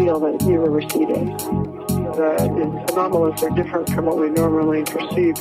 feel that you were receiving that is anomalous or different from what we normally perceive.